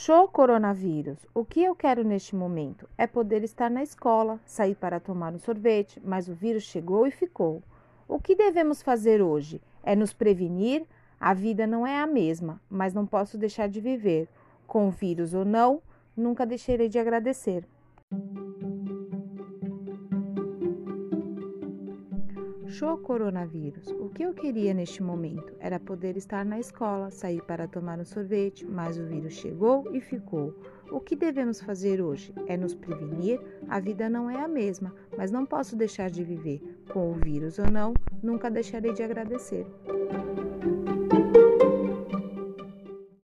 Show coronavírus! O que eu quero neste momento é poder estar na escola, sair para tomar um sorvete, mas o vírus chegou e ficou. O que devemos fazer hoje? É nos prevenir? A vida não é a mesma, mas não posso deixar de viver. Com vírus ou não, nunca deixarei de agradecer. Show coronavírus. O que eu queria neste momento era poder estar na escola, sair para tomar um sorvete, mas o vírus chegou e ficou. O que devemos fazer hoje é nos prevenir. A vida não é a mesma, mas não posso deixar de viver. Com o vírus ou não, nunca deixarei de agradecer.